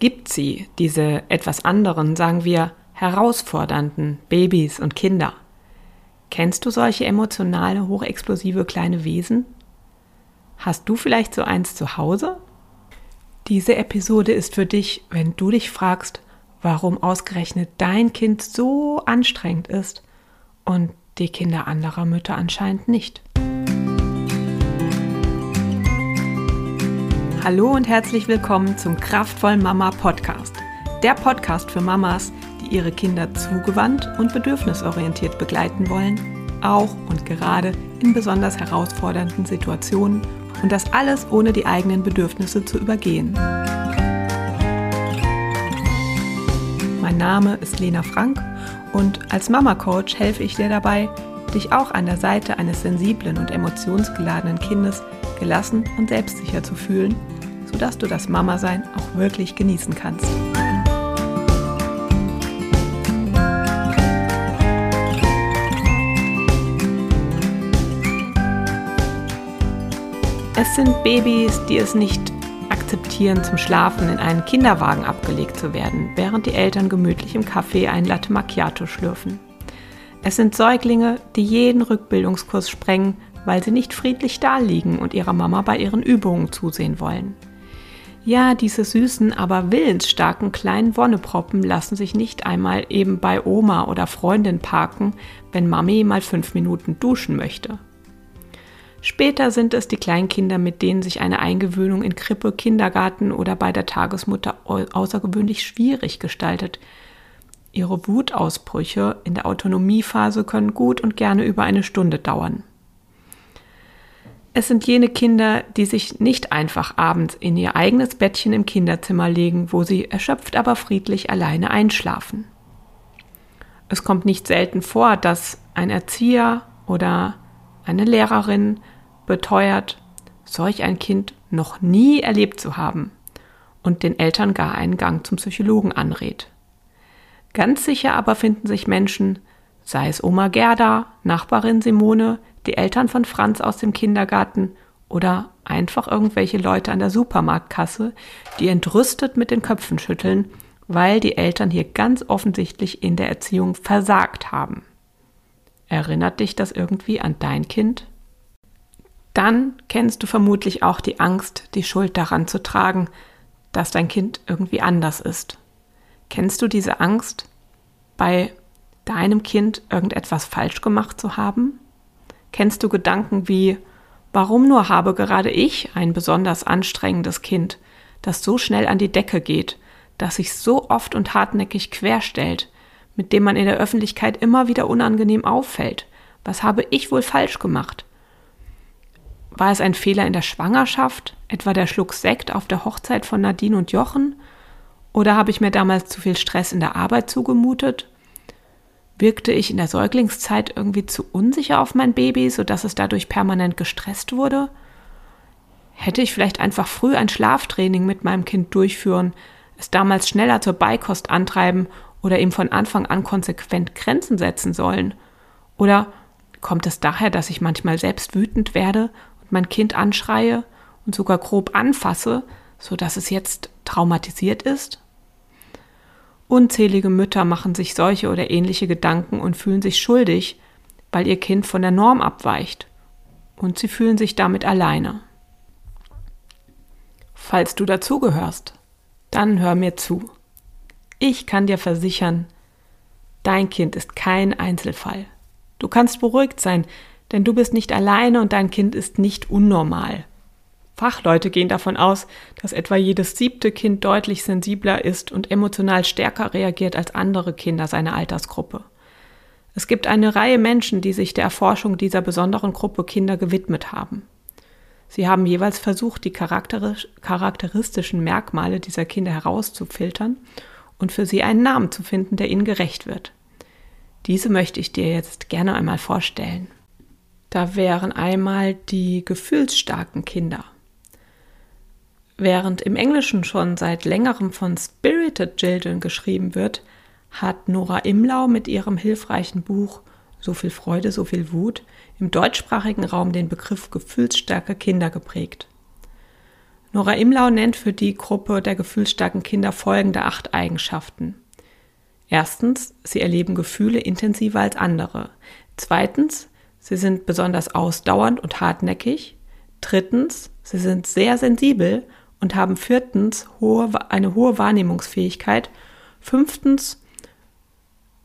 gibt sie, diese etwas anderen, sagen wir, herausfordernden Babys und Kinder. Kennst du solche emotionale, hochexplosive kleine Wesen? Hast du vielleicht so eins zu Hause? Diese Episode ist für dich, wenn du dich fragst, warum ausgerechnet dein Kind so anstrengend ist und die Kinder anderer Mütter anscheinend nicht. Hallo und herzlich willkommen zum Kraftvollen Mama Podcast. Der Podcast für Mamas, die ihre Kinder zugewandt und bedürfnisorientiert begleiten wollen, auch und gerade in besonders herausfordernden Situationen und das alles ohne die eigenen Bedürfnisse zu übergehen. Mein Name ist Lena Frank und als Mama Coach helfe ich dir dabei, dich auch an der Seite eines sensiblen und emotionsgeladenen Kindes gelassen und selbstsicher zu fühlen, sodass du das Mama-Sein auch wirklich genießen kannst. Es sind Babys, die es nicht akzeptieren, zum Schlafen in einen Kinderwagen abgelegt zu werden, während die Eltern gemütlich im Café ein Latte Macchiato schlürfen. Es sind Säuglinge, die jeden Rückbildungskurs sprengen, weil sie nicht friedlich daliegen und ihrer Mama bei ihren Übungen zusehen wollen. Ja, diese süßen, aber willensstarken kleinen Wonneproppen lassen sich nicht einmal eben bei Oma oder Freundin parken, wenn Mami mal fünf Minuten duschen möchte. Später sind es die Kleinkinder, mit denen sich eine Eingewöhnung in Krippe, Kindergarten oder bei der Tagesmutter außergewöhnlich schwierig gestaltet. Ihre Wutausbrüche in der Autonomiephase können gut und gerne über eine Stunde dauern. Es sind jene Kinder, die sich nicht einfach abends in ihr eigenes Bettchen im Kinderzimmer legen, wo sie erschöpft aber friedlich alleine einschlafen. Es kommt nicht selten vor, dass ein Erzieher oder eine Lehrerin beteuert, solch ein Kind noch nie erlebt zu haben und den Eltern gar einen Gang zum Psychologen anrät. Ganz sicher aber finden sich Menschen, sei es Oma Gerda, Nachbarin Simone, die Eltern von Franz aus dem Kindergarten oder einfach irgendwelche Leute an der Supermarktkasse, die entrüstet mit den Köpfen schütteln, weil die Eltern hier ganz offensichtlich in der Erziehung versagt haben. Erinnert dich das irgendwie an dein Kind? Dann kennst du vermutlich auch die Angst, die Schuld daran zu tragen, dass dein Kind irgendwie anders ist. Kennst du diese Angst, bei deinem Kind irgendetwas falsch gemacht zu haben? Kennst du Gedanken wie, warum nur habe gerade ich ein besonders anstrengendes Kind, das so schnell an die Decke geht, das sich so oft und hartnäckig querstellt, mit dem man in der Öffentlichkeit immer wieder unangenehm auffällt. Was habe ich wohl falsch gemacht? War es ein Fehler in der Schwangerschaft, etwa der Schluck Sekt auf der Hochzeit von Nadine und Jochen? Oder habe ich mir damals zu viel Stress in der Arbeit zugemutet? Wirkte ich in der Säuglingszeit irgendwie zu unsicher auf mein Baby, sodass es dadurch permanent gestresst wurde? Hätte ich vielleicht einfach früh ein Schlaftraining mit meinem Kind durchführen, es damals schneller zur Beikost antreiben oder ihm von Anfang an konsequent Grenzen setzen sollen? Oder kommt es daher, dass ich manchmal selbst wütend werde und mein Kind anschreie und sogar grob anfasse, so dass es jetzt traumatisiert ist? Unzählige Mütter machen sich solche oder ähnliche Gedanken und fühlen sich schuldig, weil ihr Kind von der Norm abweicht. Und sie fühlen sich damit alleine. Falls du dazugehörst, dann hör mir zu. Ich kann dir versichern, dein Kind ist kein Einzelfall. Du kannst beruhigt sein, denn du bist nicht alleine und dein Kind ist nicht unnormal. Fachleute gehen davon aus, dass etwa jedes siebte Kind deutlich sensibler ist und emotional stärker reagiert als andere Kinder seiner Altersgruppe. Es gibt eine Reihe Menschen, die sich der Erforschung dieser besonderen Gruppe Kinder gewidmet haben. Sie haben jeweils versucht, die charakteristischen Merkmale dieser Kinder herauszufiltern und für sie einen Namen zu finden, der ihnen gerecht wird. Diese möchte ich dir jetzt gerne einmal vorstellen. Da wären einmal die gefühlsstarken Kinder. Während im Englischen schon seit längerem von Spirited Children geschrieben wird, hat Nora Imlau mit ihrem hilfreichen Buch So viel Freude, so viel Wut im deutschsprachigen Raum den Begriff gefühlsstarke Kinder geprägt. Nora Imlau nennt für die Gruppe der gefühlsstarken Kinder folgende acht Eigenschaften. Erstens, sie erleben Gefühle intensiver als andere. Zweitens, sie sind besonders ausdauernd und hartnäckig. Drittens, sie sind sehr sensibel und haben viertens hohe, eine hohe Wahrnehmungsfähigkeit. Fünftens,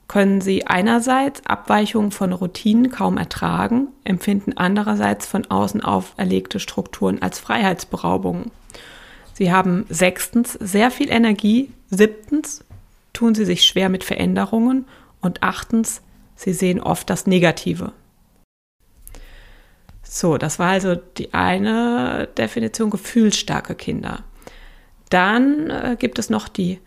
können sie einerseits Abweichungen von Routinen kaum ertragen, empfinden andererseits von außen auferlegte Strukturen als Freiheitsberaubungen. Sie haben sechstens sehr viel Energie, siebtens tun sie sich schwer mit Veränderungen und achtens, sie sehen oft das Negative. So, das war also die eine Definition gefühlsstarke Kinder. Dann äh, gibt es noch die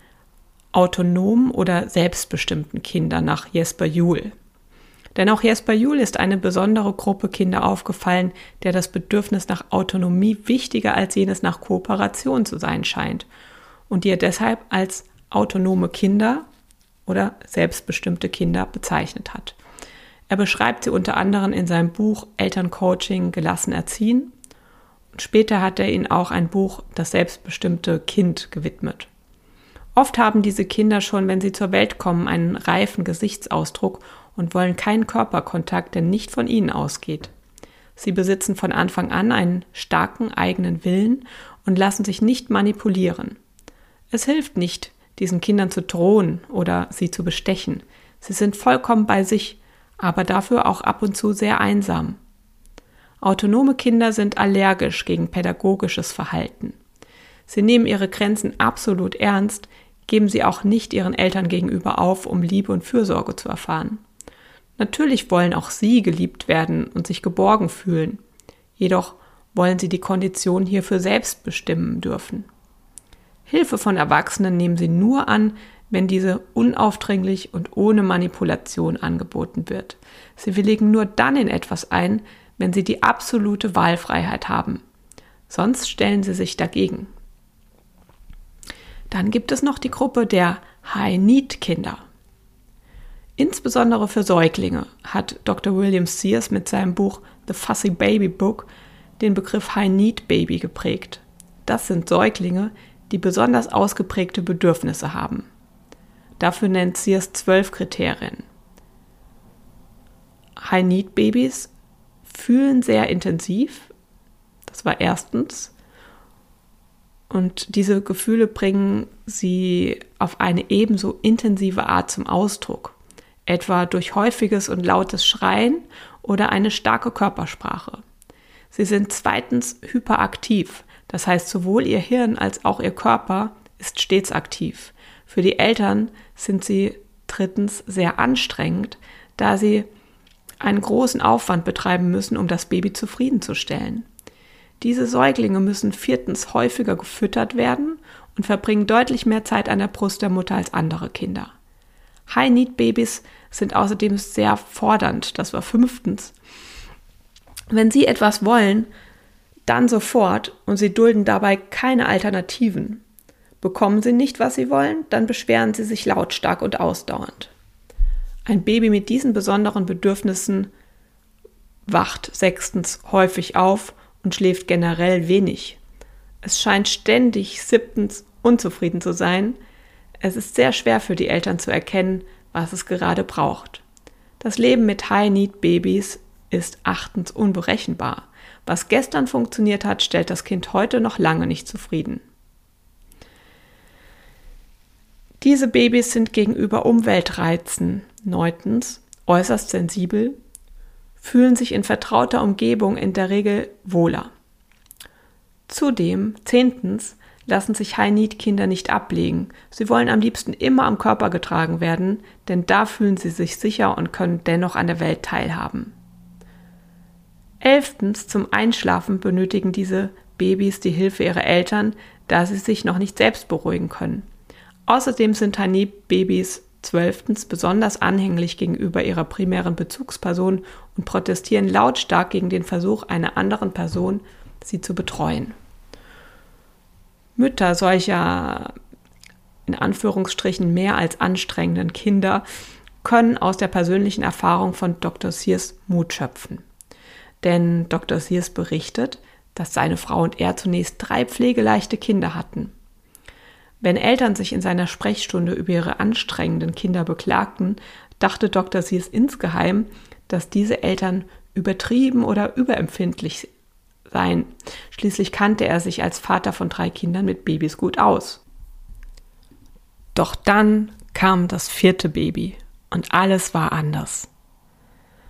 autonomen oder selbstbestimmten Kinder nach Jesper Juhl. Denn auch Jesper Juhl ist eine besondere Gruppe Kinder aufgefallen, der das Bedürfnis nach Autonomie wichtiger als jenes nach Kooperation zu sein scheint und die er deshalb als autonome Kinder oder selbstbestimmte Kinder bezeichnet hat. Er beschreibt sie unter anderem in seinem Buch Elterncoaching gelassen erziehen und später hat er ihnen auch ein Buch Das selbstbestimmte Kind gewidmet. Oft haben diese Kinder schon, wenn sie zur Welt kommen, einen reifen Gesichtsausdruck und wollen keinen Körperkontakt, der nicht von ihnen ausgeht. Sie besitzen von Anfang an einen starken eigenen Willen und lassen sich nicht manipulieren. Es hilft nicht, diesen Kindern zu drohen oder sie zu bestechen. Sie sind vollkommen bei sich, aber dafür auch ab und zu sehr einsam. Autonome Kinder sind allergisch gegen pädagogisches Verhalten. Sie nehmen ihre Grenzen absolut ernst, geben sie auch nicht ihren Eltern gegenüber auf, um Liebe und Fürsorge zu erfahren. Natürlich wollen auch sie geliebt werden und sich geborgen fühlen, jedoch wollen sie die Kondition hierfür selbst bestimmen dürfen. Hilfe von Erwachsenen nehmen sie nur an, wenn diese unaufdringlich und ohne Manipulation angeboten wird. Sie willigen nur dann in etwas ein, wenn sie die absolute Wahlfreiheit haben. Sonst stellen sie sich dagegen. Dann gibt es noch die Gruppe der High-Need-Kinder. Insbesondere für Säuglinge hat Dr. William Sears mit seinem Buch The Fussy Baby Book den Begriff High-Need-Baby geprägt. Das sind Säuglinge, die besonders ausgeprägte Bedürfnisse haben. Dafür nennt Sears zwölf Kriterien. High-Need-Babys fühlen sehr intensiv. Das war erstens. Und diese Gefühle bringen sie auf eine ebenso intensive Art zum Ausdruck, etwa durch häufiges und lautes Schreien oder eine starke Körpersprache. Sie sind zweitens hyperaktiv, das heißt sowohl ihr Hirn als auch ihr Körper ist stets aktiv. Für die Eltern sind sie drittens sehr anstrengend, da sie einen großen Aufwand betreiben müssen, um das Baby zufriedenzustellen. Diese Säuglinge müssen viertens häufiger gefüttert werden und verbringen deutlich mehr Zeit an der Brust der Mutter als andere Kinder. High-Need-Babys sind außerdem sehr fordernd, das war fünftens. Wenn sie etwas wollen, dann sofort und sie dulden dabei keine Alternativen. Bekommen sie nicht, was sie wollen, dann beschweren sie sich lautstark und ausdauernd. Ein Baby mit diesen besonderen Bedürfnissen wacht sechstens häufig auf und schläft generell wenig. Es scheint ständig siebtens unzufrieden zu sein. Es ist sehr schwer für die Eltern zu erkennen, was es gerade braucht. Das Leben mit High-Need-Babys ist achtens unberechenbar. Was gestern funktioniert hat, stellt das Kind heute noch lange nicht zufrieden. Diese Babys sind gegenüber Umweltreizen neuntens äußerst sensibel fühlen sich in vertrauter Umgebung in der Regel wohler. Zudem, zehntens, lassen sich High-Need-Kinder nicht ablegen. Sie wollen am liebsten immer am Körper getragen werden, denn da fühlen sie sich sicher und können dennoch an der Welt teilhaben. Elftens, zum Einschlafen benötigen diese Babys die Hilfe ihrer Eltern, da sie sich noch nicht selbst beruhigen können. Außerdem sind High-Need-Babys zwölftens besonders anhänglich gegenüber ihrer primären Bezugsperson und protestieren lautstark gegen den Versuch einer anderen Person, sie zu betreuen. Mütter solcher in Anführungsstrichen mehr als anstrengenden Kinder können aus der persönlichen Erfahrung von Dr. Sears Mut schöpfen. Denn Dr. Sears berichtet, dass seine Frau und er zunächst drei pflegeleichte Kinder hatten. Wenn Eltern sich in seiner Sprechstunde über ihre anstrengenden Kinder beklagten, dachte Dr. Sears insgeheim, dass diese Eltern übertrieben oder überempfindlich seien. Schließlich kannte er sich als Vater von drei Kindern mit Babys gut aus. Doch dann kam das vierte Baby und alles war anders.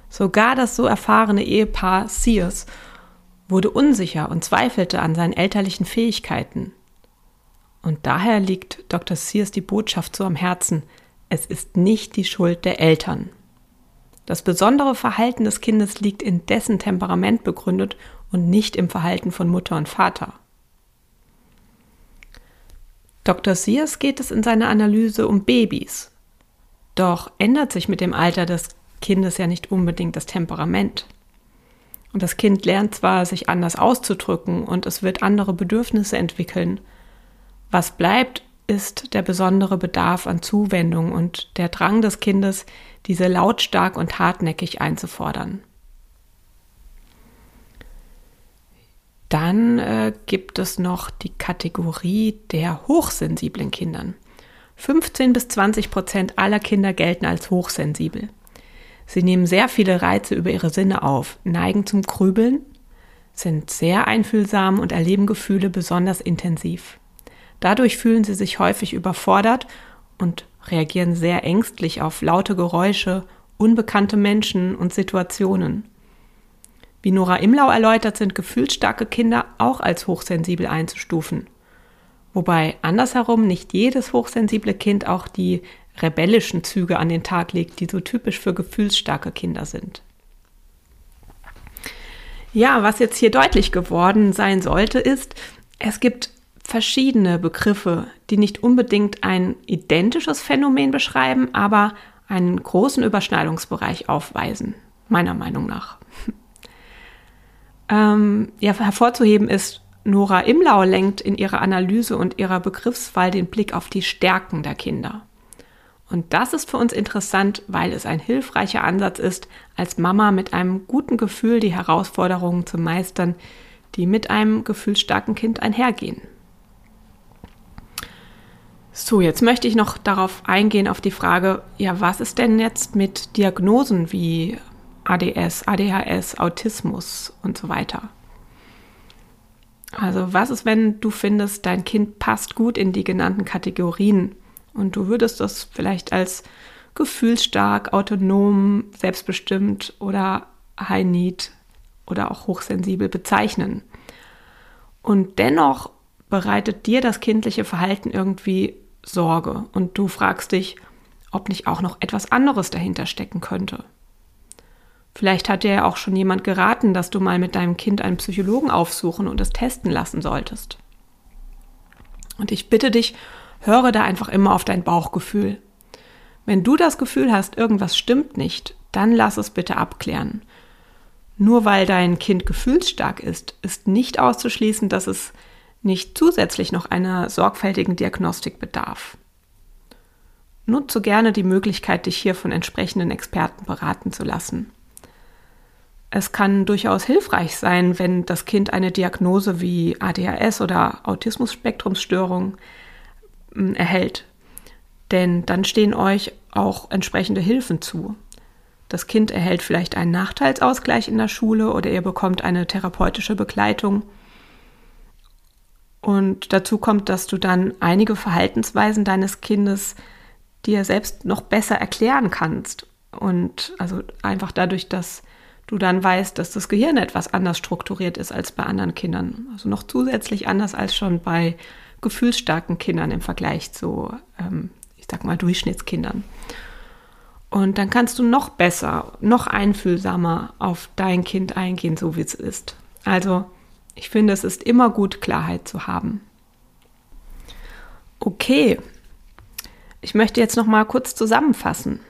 Sogar das so erfahrene Ehepaar Sears wurde unsicher und zweifelte an seinen elterlichen Fähigkeiten. Und daher liegt Dr. Sears die Botschaft so am Herzen, es ist nicht die Schuld der Eltern. Das besondere Verhalten des Kindes liegt in dessen Temperament begründet und nicht im Verhalten von Mutter und Vater. Dr. Sears geht es in seiner Analyse um Babys. Doch ändert sich mit dem Alter des Kindes ja nicht unbedingt das Temperament. Und das Kind lernt zwar, sich anders auszudrücken und es wird andere Bedürfnisse entwickeln. Was bleibt, ist der besondere Bedarf an Zuwendung und der Drang des Kindes, diese lautstark und hartnäckig einzufordern. Dann äh, gibt es noch die Kategorie der hochsensiblen Kindern. 15 bis 20 Prozent aller Kinder gelten als hochsensibel. Sie nehmen sehr viele Reize über ihre Sinne auf, neigen zum Grübeln, sind sehr einfühlsam und erleben Gefühle besonders intensiv. Dadurch fühlen sie sich häufig überfordert und reagieren sehr ängstlich auf laute Geräusche, unbekannte Menschen und Situationen. Wie Nora Imlau erläutert, sind gefühlsstarke Kinder auch als hochsensibel einzustufen. Wobei andersherum nicht jedes hochsensible Kind auch die rebellischen Züge an den Tag legt, die so typisch für gefühlsstarke Kinder sind. Ja, was jetzt hier deutlich geworden sein sollte, ist, es gibt verschiedene Begriffe, die nicht unbedingt ein identisches Phänomen beschreiben, aber einen großen Überschneidungsbereich aufweisen, meiner Meinung nach. ähm, ja, hervorzuheben ist, Nora Imlau lenkt in ihrer Analyse und ihrer Begriffswahl den Blick auf die Stärken der Kinder. Und das ist für uns interessant, weil es ein hilfreicher Ansatz ist, als Mama mit einem guten Gefühl die Herausforderungen zu meistern, die mit einem gefühlsstarken Kind einhergehen. So, jetzt möchte ich noch darauf eingehen, auf die Frage, ja, was ist denn jetzt mit Diagnosen wie ADS, ADHS, Autismus und so weiter? Also, was ist, wenn du findest, dein Kind passt gut in die genannten Kategorien? Und du würdest das vielleicht als gefühlsstark, autonom, selbstbestimmt oder high need oder auch hochsensibel bezeichnen. Und dennoch bereitet dir das kindliche Verhalten irgendwie Sorge und du fragst dich, ob nicht auch noch etwas anderes dahinter stecken könnte. Vielleicht hat dir ja auch schon jemand geraten, dass du mal mit deinem Kind einen Psychologen aufsuchen und es testen lassen solltest. Und ich bitte dich, höre da einfach immer auf dein Bauchgefühl. Wenn du das Gefühl hast, irgendwas stimmt nicht, dann lass es bitte abklären. Nur weil dein Kind gefühlsstark ist, ist nicht auszuschließen, dass es nicht zusätzlich noch einer sorgfältigen Diagnostik bedarf. Nutze gerne die Möglichkeit, dich hier von entsprechenden Experten beraten zu lassen. Es kann durchaus hilfreich sein, wenn das Kind eine Diagnose wie ADHS oder Autismus-Spektrumsstörung ähm, erhält. Denn dann stehen euch auch entsprechende Hilfen zu. Das Kind erhält vielleicht einen Nachteilsausgleich in der Schule oder ihr bekommt eine therapeutische Begleitung. Und dazu kommt, dass du dann einige Verhaltensweisen deines Kindes dir selbst noch besser erklären kannst. Und also einfach dadurch, dass du dann weißt, dass das Gehirn etwas anders strukturiert ist als bei anderen Kindern. Also noch zusätzlich anders als schon bei gefühlsstarken Kindern im Vergleich zu, ähm, ich sag mal, Durchschnittskindern. Und dann kannst du noch besser, noch einfühlsamer auf dein Kind eingehen, so wie es ist. Also, ich finde, es ist immer gut, Klarheit zu haben. Okay, ich möchte jetzt noch mal kurz zusammenfassen.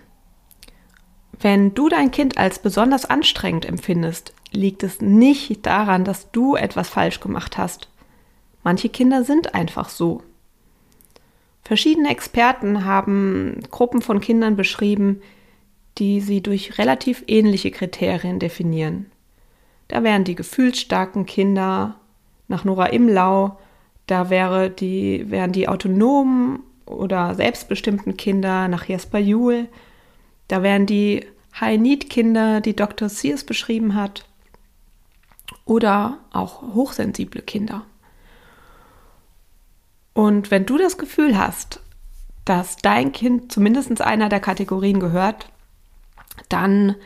Wenn du dein Kind als besonders anstrengend empfindest, liegt es nicht daran, dass du etwas falsch gemacht hast, Manche Kinder sind einfach so. Verschiedene Experten haben Gruppen von Kindern beschrieben, die sie durch relativ ähnliche Kriterien definieren. Da wären die gefühlsstarken Kinder nach Nora Imlau. Da wäre die, wären die autonomen oder selbstbestimmten Kinder nach Jesper Juhl. Da wären die High-Need-Kinder, die Dr. Sears beschrieben hat. Oder auch hochsensible Kinder. Und wenn du das Gefühl hast, dass dein Kind zumindest einer der Kategorien gehört, dann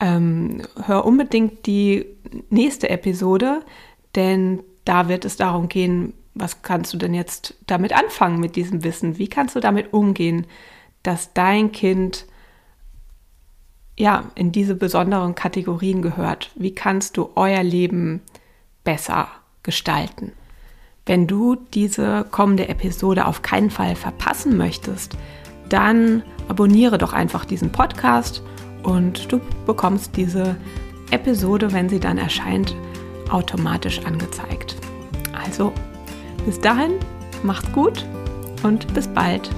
ähm, hör unbedingt die nächste Episode, denn da wird es darum gehen, was kannst du denn jetzt damit anfangen mit diesem Wissen? Wie kannst du damit umgehen, dass dein Kind ja in diese besonderen Kategorien gehört? Wie kannst du euer Leben besser gestalten? Wenn du diese kommende Episode auf keinen Fall verpassen möchtest, dann abonniere doch einfach diesen Podcast und du bekommst diese Episode, wenn sie dann erscheint, automatisch angezeigt. Also, bis dahin, macht's gut und bis bald.